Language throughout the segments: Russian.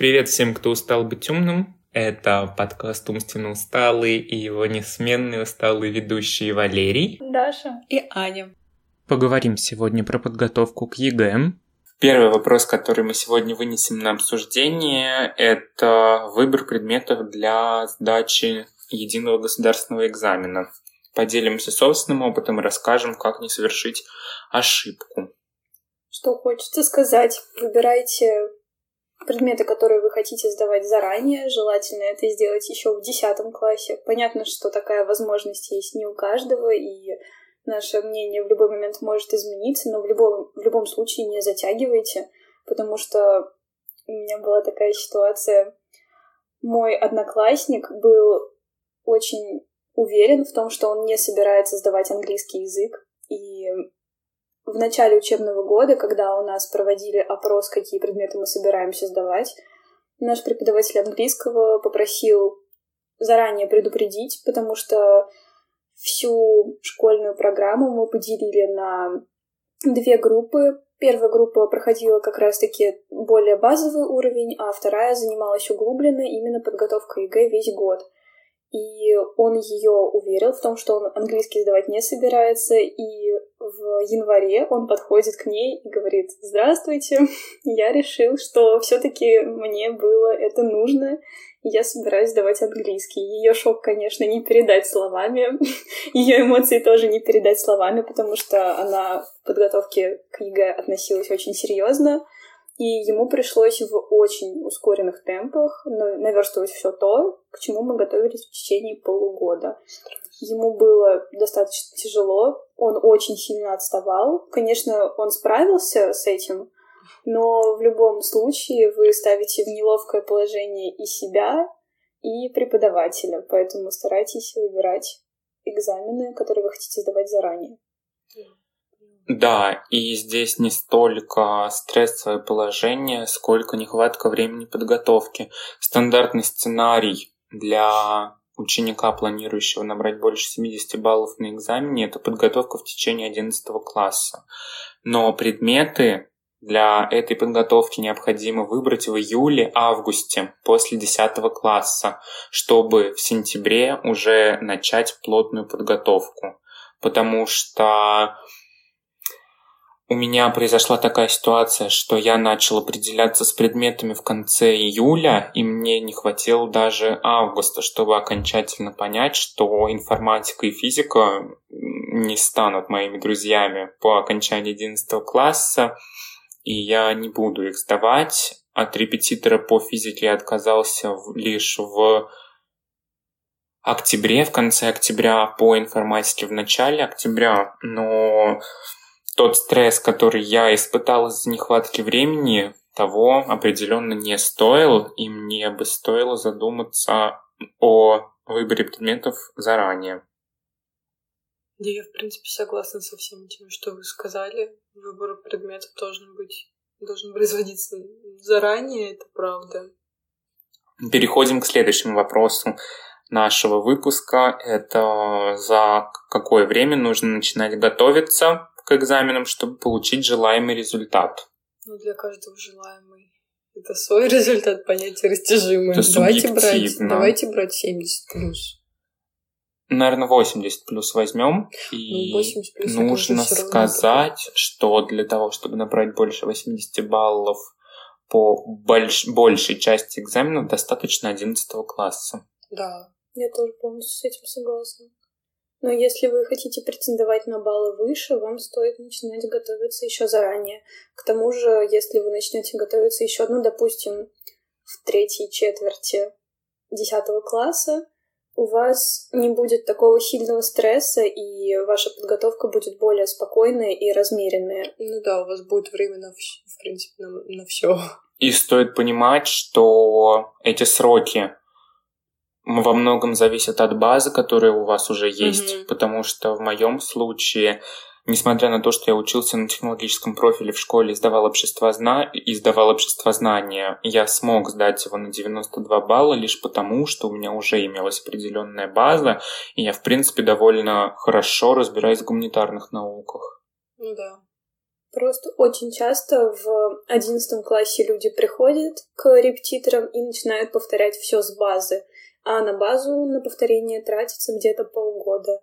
Привет всем, кто устал быть умным. Это подкаст «Умственно усталый» и его несменные усталые ведущие Валерий, Даша и Аня. Поговорим сегодня про подготовку к ЕГЭ. Первый вопрос, который мы сегодня вынесем на обсуждение, это выбор предметов для сдачи единого государственного экзамена. Поделимся собственным опытом и расскажем, как не совершить ошибку. Что хочется сказать, выбирайте предметы, которые вы хотите сдавать заранее. Желательно это сделать еще в 10 классе. Понятно, что такая возможность есть не у каждого, и наше мнение в любой момент может измениться, но в любом, в любом случае не затягивайте, потому что у меня была такая ситуация. Мой одноклассник был очень уверен в том, что он не собирается сдавать английский язык, и в начале учебного года, когда у нас проводили опрос, какие предметы мы собираемся сдавать, наш преподаватель английского попросил заранее предупредить, потому что всю школьную программу мы поделили на две группы. Первая группа проходила как раз-таки более базовый уровень, а вторая занималась углубленно именно подготовкой ЕГЭ весь год. И он ее уверил в том, что он английский сдавать не собирается, и в январе он подходит к ней и говорит, здравствуйте, я решил, что все-таки мне было это нужно, и я собираюсь сдавать английский. Ее шок, конечно, не передать словами, ее эмоции тоже не передать словами, потому что она в подготовке к ЕГЭ относилась очень серьезно, и ему пришлось в очень ускоренных темпах наверстывать все то, к чему мы готовились в течение полугода. Ему было достаточно тяжело, он очень сильно отставал. Конечно, он справился с этим, но в любом случае вы ставите в неловкое положение и себя, и преподавателя, поэтому старайтесь выбирать экзамены, которые вы хотите сдавать заранее. Да, и здесь не столько стрессовое положение, сколько нехватка времени подготовки. Стандартный сценарий для ученика, планирующего набрать больше 70 баллов на экзамене, это подготовка в течение 11 класса. Но предметы для этой подготовки необходимо выбрать в июле-августе после 10 класса, чтобы в сентябре уже начать плотную подготовку. Потому что у меня произошла такая ситуация, что я начал определяться с предметами в конце июля, и мне не хватило даже августа, чтобы окончательно понять, что информатика и физика не станут моими друзьями по окончании 11 класса, и я не буду их сдавать. От репетитора по физике я отказался лишь в октябре, в конце октября, по информатике в начале октября, но тот стресс, который я испытал из-за нехватки времени, того определенно не стоил, и мне бы стоило задуматься о выборе предметов заранее. Да, я, в принципе, согласна со всем тем, что вы сказали. Выбор предметов должен быть, должен производиться заранее, это правда. Переходим к следующему вопросу нашего выпуска. Это за какое время нужно начинать готовиться к экзаменам, чтобы получить желаемый результат. Ну, для каждого желаемый. Это свой результат, понятие растяжимое. Это давайте брать, давайте брать 70 плюс. Наверное, 80 плюс возьмем. И ну, плюс нужно сказать, что для того, чтобы набрать больше 80 баллов по больш... большей части экзаменов, достаточно 11 класса. Да. Я тоже полностью с этим согласна. Но если вы хотите претендовать на баллы выше, вам стоит начинать готовиться еще заранее. К тому же, если вы начнете готовиться еще, ну, допустим, в третьей четверти десятого класса, у вас не будет такого сильного стресса, и ваша подготовка будет более спокойная и размеренная. Ну да, у вас будет время на, в принципе, на, на все. И стоит понимать, что эти сроки во многом зависит от базы, которая у вас уже есть, mm-hmm. потому что в моем случае, несмотря на то, что я учился на технологическом профиле в школе и сдавал общество, зна... и сдавал общество знания, я смог сдать его на 92 балла лишь потому, что у меня уже имелась определенная база, и я, в принципе, довольно хорошо разбираюсь в гуманитарных науках. Ну да. Просто очень часто в одиннадцатом классе люди приходят к репетиторам и начинают повторять все с базы, а на базу на повторение тратится где-то полгода.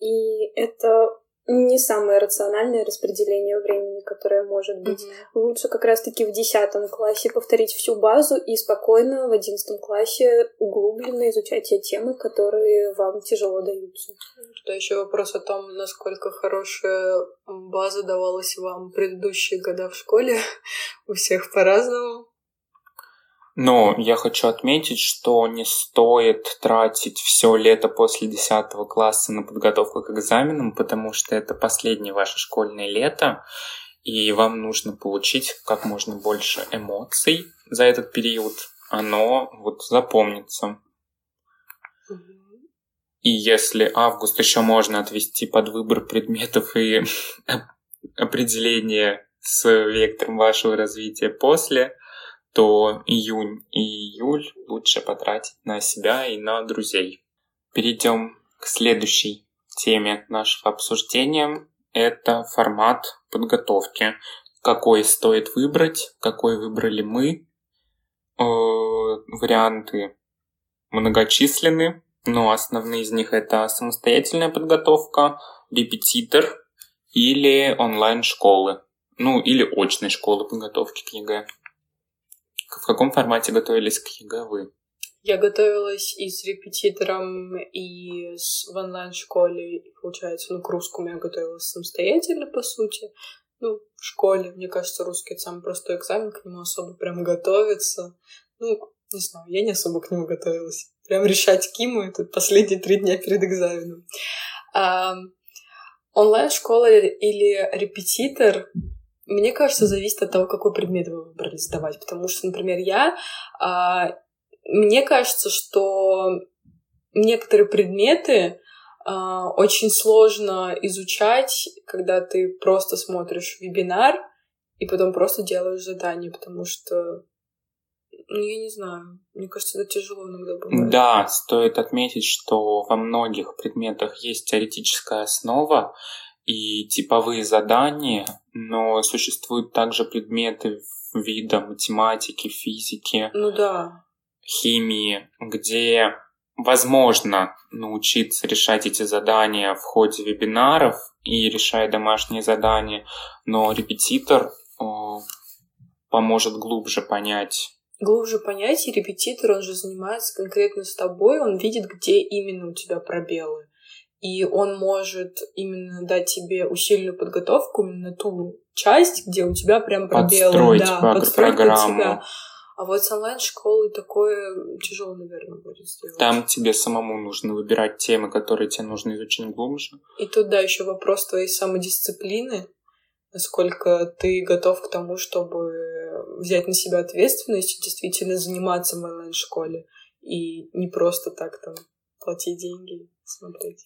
И это не самое рациональное распределение времени, которое может быть. Mm-hmm. Лучше как раз-таки в десятом классе повторить всю базу и спокойно в одиннадцатом классе углубленно изучать те темы, которые вам тяжело даются. Туда еще вопрос о том, насколько хорошая база давалась вам предыдущие года в школе. У всех по-разному. Но я хочу отметить, что не стоит тратить все лето после 10 класса на подготовку к экзаменам, потому что это последнее ваше школьное лето, и вам нужно получить как можно больше эмоций за этот период. Оно вот запомнится. И если август еще можно отвести под выбор предметов и определение с вектором вашего развития после, то июнь и июль лучше потратить на себя и на друзей. Перейдем к следующей теме нашего обсуждения. Это формат подготовки. Какой стоит выбрать, какой выбрали мы. Э, варианты многочисленны, но основные из них это самостоятельная подготовка, репетитор или онлайн-школы. Ну, или очной школы подготовки к ЕГЭ. В каком формате готовились к ЕГЭ вы? Я готовилась и с репетитором, и с, в онлайн-школе, получается, ну, к русскому я готовилась самостоятельно, по сути. Ну, в школе, мне кажется, русский — это самый простой экзамен, к нему особо прям готовиться. Ну, не знаю, я не особо к нему готовилась. Прям решать Киму — это последние три дня перед экзаменом. А, онлайн-школа или репетитор мне кажется, зависит от того, какой предмет вы выбрали сдавать. Потому что, например, я... А, мне кажется, что некоторые предметы а, очень сложно изучать, когда ты просто смотришь вебинар и потом просто делаешь задание, потому что ну, я не знаю. Мне кажется, это тяжело иногда бывает. Да, стоит отметить, что во многих предметах есть теоретическая основа, и типовые задания, но существуют также предметы вида математики, физики, ну да. химии, где возможно научиться решать эти задания в ходе вебинаров и решая домашние задания, но репетитор э, поможет глубже понять. Глубже понять, и репетитор, он же занимается конкретно с тобой, он видит, где именно у тебя пробелы и он может именно дать тебе усиленную подготовку именно ту часть, где у тебя прям пробелы. Подстроить да, под подстроить программу. под себя. А вот с онлайн-школой такое тяжело, наверное, будет сделать. Там тебе самому нужно выбирать темы, которые тебе нужно изучить глубже. И тут, да, еще вопрос твоей самодисциплины, насколько ты готов к тому, чтобы взять на себя ответственность и действительно заниматься в онлайн-школе, и не просто так там платить деньги, смотреть.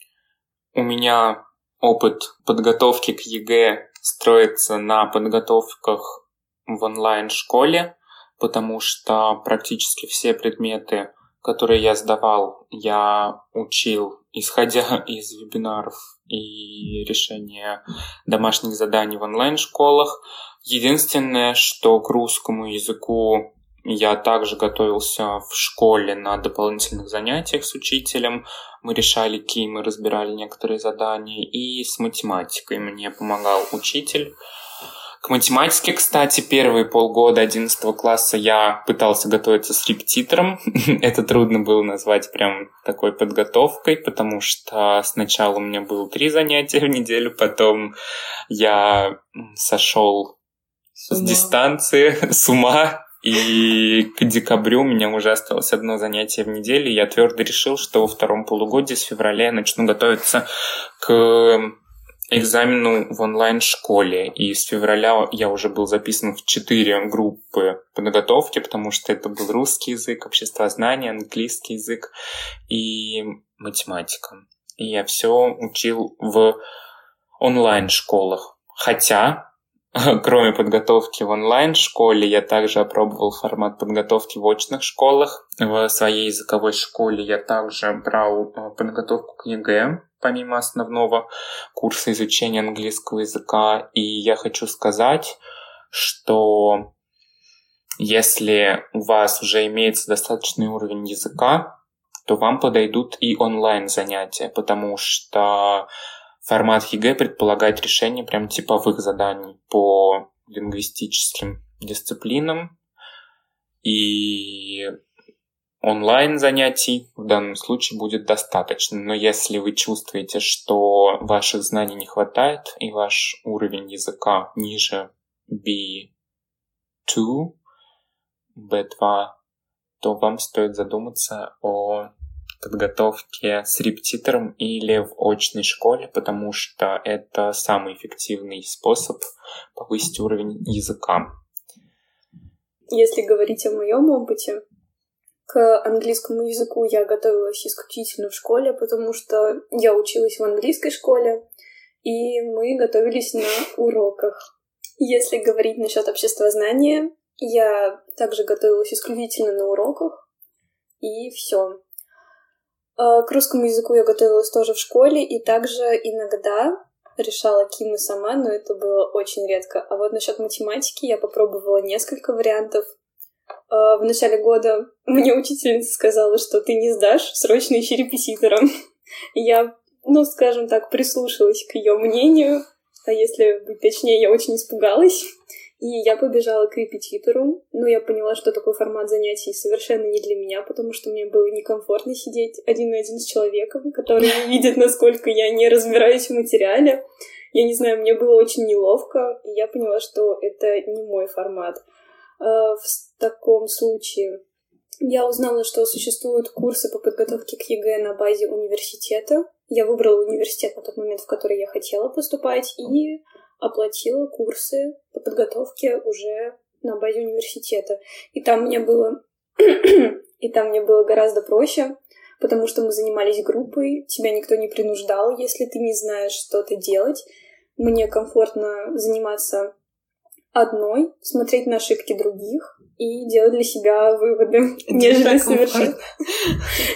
У меня опыт подготовки к ЕГЭ строится на подготовках в онлайн-школе, потому что практически все предметы, которые я сдавал, я учил, исходя из вебинаров и решения домашних заданий в онлайн-школах. Единственное, что к русскому языку я также готовился в школе на дополнительных занятиях с учителем. Мы решали кимы, разбирали некоторые задания. И с математикой мне помогал учитель. К математике, кстати, первые полгода 11 класса я пытался готовиться с репетитором. Это трудно было назвать прям такой подготовкой, потому что сначала у меня было три занятия в неделю, потом я сошел с, с дистанции, с ума, и к декабрю у меня уже осталось одно занятие в неделю. Я твердо решил, что во втором полугодии с февраля я начну готовиться к экзамену в онлайн-школе. И с февраля я уже был записан в четыре группы подготовки, потому что это был русский язык, обществознание, английский язык и математика. И я все учил в онлайн-школах. Хотя кроме подготовки в онлайн-школе, я также опробовал формат подготовки в очных школах. В своей языковой школе я также брал э, подготовку к ЕГЭ, помимо основного курса изучения английского языка. И я хочу сказать, что если у вас уже имеется достаточный уровень языка, то вам подойдут и онлайн занятия, потому что формат ЕГЭ предполагает решение прям типовых заданий по лингвистическим дисциплинам. И онлайн занятий в данном случае будет достаточно. Но если вы чувствуете, что ваших знаний не хватает и ваш уровень языка ниже B2, B2, то вам стоит задуматься о подготовке с репетитором или в очной школе, потому что это самый эффективный способ повысить уровень языка. Если говорить о моем опыте, к английскому языку я готовилась исключительно в школе, потому что я училась в английской школе, и мы готовились на уроках. Если говорить насчет обществознания, я также готовилась исключительно на уроках, и все. А, к русскому языку я готовилась тоже в школе, и также иногда решала кимы сама, но это было очень редко. А вот насчет математики я попробовала несколько вариантов. А, в начале года мне учительница сказала, что ты не сдашь, срочно ищи репетитора. Я, ну, скажем так, прислушалась к ее мнению, а если быть точнее, я очень испугалась. И я побежала к репетитору, но я поняла, что такой формат занятий совершенно не для меня, потому что мне было некомфортно сидеть один на один с человеком, который видит, насколько я не разбираюсь в материале. Я не знаю, мне было очень неловко, и я поняла, что это не мой формат. А, в таком случае я узнала, что существуют курсы по подготовке к ЕГЭ на базе университета. Я выбрала университет на тот момент, в который я хотела поступать, и оплатила курсы по подготовке уже на базе университета. И там мне было... и там мне было гораздо проще, потому что мы занимались группой, тебя никто не принуждал, если ты не знаешь, что ты делать. Мне комфортно заниматься одной, смотреть на ошибки других и делать для себя выводы, нежели совершать...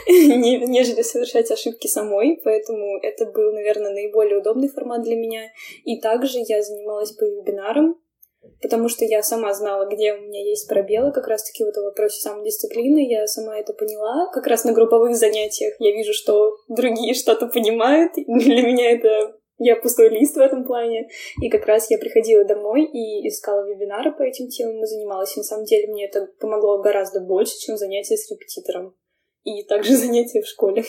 нежели совершать ошибки самой. Поэтому это был, наверное, наиболее удобный формат для меня. И также я занималась по вебинарам, потому что я сама знала, где у меня есть пробелы, как раз-таки в этом вопросе самодисциплины, я сама это поняла. Как раз на групповых занятиях я вижу, что другие что-то понимают, для меня это я пустой лист в этом плане. И как раз я приходила домой и искала вебинары по этим темам и занималась. И на самом деле мне это помогло гораздо больше, чем занятия с репетитором. И также занятия в школе.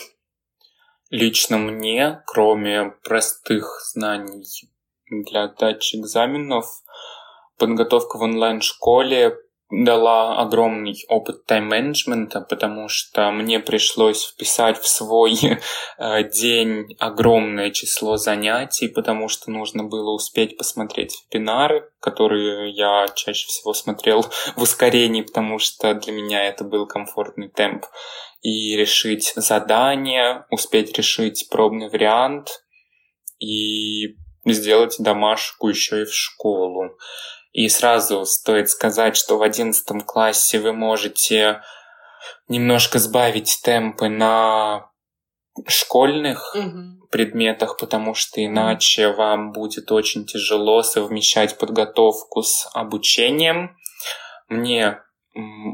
Лично мне, кроме простых знаний для дачи экзаменов, подготовка в онлайн-школе дала огромный опыт тайм-менеджмента, потому что мне пришлось вписать в свой э, день огромное число занятий, потому что нужно было успеть посмотреть вебинары, которые я чаще всего смотрел в ускорении, потому что для меня это был комфортный темп, и решить задание, успеть решить пробный вариант и сделать домашку еще и в школу. И сразу стоит сказать, что в одиннадцатом классе вы можете немножко сбавить темпы на школьных угу. предметах, потому что иначе вам будет очень тяжело совмещать подготовку с обучением. Мне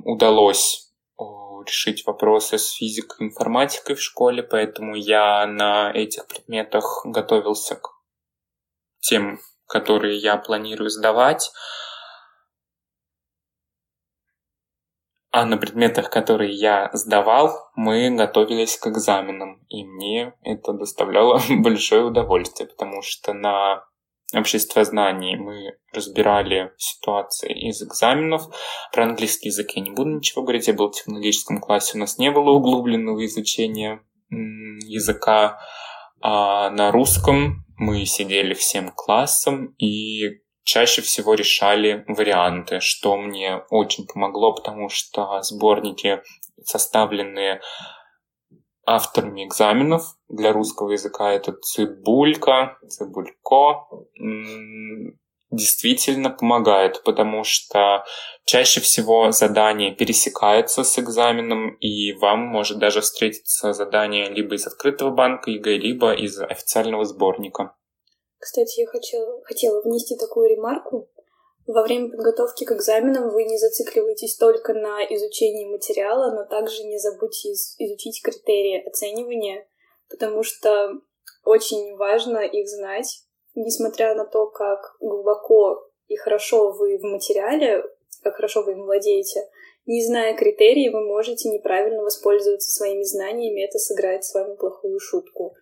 удалось решить вопросы с физикой и информатикой в школе, поэтому я на этих предметах готовился к тем которые я планирую сдавать, а на предметах, которые я сдавал, мы готовились к экзаменам, и мне это доставляло большое удовольствие, потому что на общество знаний мы разбирали ситуации из экзаменов. Про английский язык я не буду ничего говорить, я был в технологическом классе, у нас не было углубленного изучения языка, а на русском мы сидели всем классом и чаще всего решали варианты, что мне очень помогло, потому что сборники, составленные авторами экзаменов для русского языка, это Цибулька, Цибулько, действительно помогает, потому что чаще всего задание пересекается с экзаменом, и вам может даже встретиться задание либо из открытого банка ЕГЭ, либо из официального сборника. Кстати, я хотела, хотела внести такую ремарку. Во время подготовки к экзаменам вы не зацикливаетесь только на изучении материала, но также не забудьте изучить критерии оценивания, потому что очень важно их знать, несмотря на то, как глубоко и хорошо вы в материале, как хорошо вы им владеете, не зная критерий, вы можете неправильно воспользоваться своими знаниями, это сыграет с вами плохую шутку.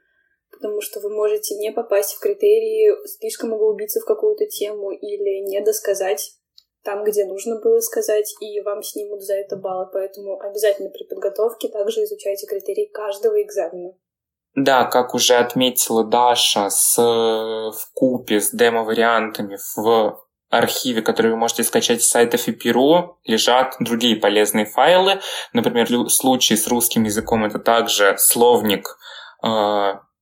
Потому что вы можете не попасть в критерии, слишком углубиться в какую-то тему или не досказать там, где нужно было сказать, и вам снимут за это баллы. Поэтому обязательно при подготовке также изучайте критерии каждого экзамена. Да, как уже отметила Даша, с, в купе с демо-вариантами в архиве, который вы можете скачать с сайта FIPIRU, лежат другие полезные файлы. Например, в случае с русским языком это также словник э,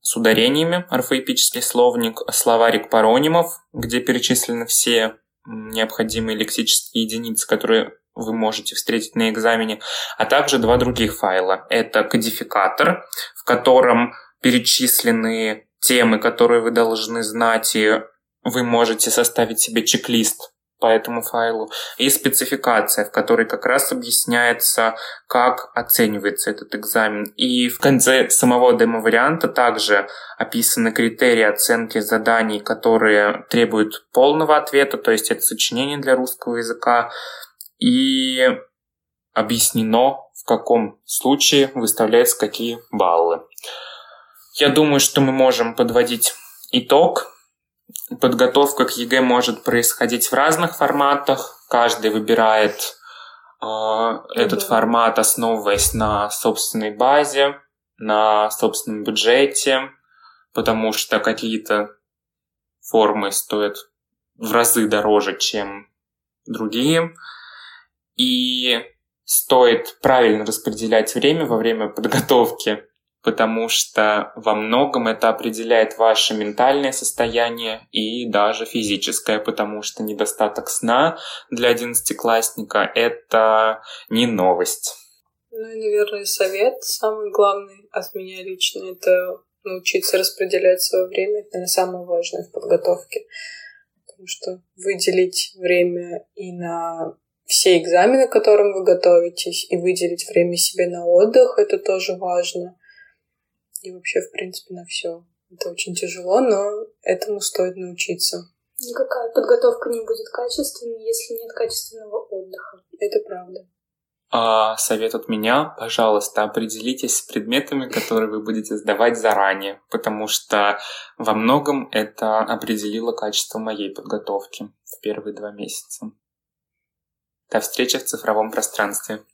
с ударениями, орфоэпический словник, словарик паронимов, где перечислены все необходимые лексические единицы, которые вы можете встретить на экзамене, а также два других файла. Это кодификатор, в котором перечислены темы, которые вы должны знать, и вы можете составить себе чек-лист по этому файлу, и спецификация, в которой как раз объясняется, как оценивается этот экзамен. И в конце самого демо-варианта также описаны критерии оценки заданий, которые требуют полного ответа, то есть это сочинение для русского языка, и объяснено, в каком случае выставляются какие баллы. Я думаю, что мы можем подводить итог. Подготовка к ЕГЭ может происходить в разных форматах. Каждый выбирает э, этот формат, основываясь на собственной базе, на собственном бюджете, потому что какие-то формы стоят в разы дороже, чем другие. И стоит правильно распределять время во время подготовки потому что во многом это определяет ваше ментальное состояние и даже физическое, потому что недостаток сна для одиннадцатиклассника — это не новость. Ну и, наверное, совет самый главный от меня лично — это научиться распределять свое время. Это, наверное, самое важное в подготовке. Потому что выделить время и на все экзамены, к которым вы готовитесь, и выделить время себе на отдых, это тоже важно и вообще, в принципе, на все. Это очень тяжело, но этому стоит научиться. Никакая подготовка не будет качественной, если нет качественного отдыха. Это правда. А, совет от меня, пожалуйста, определитесь с предметами, которые вы будете сдавать заранее, потому что во многом это определило качество моей подготовки в первые два месяца. До встречи в цифровом пространстве.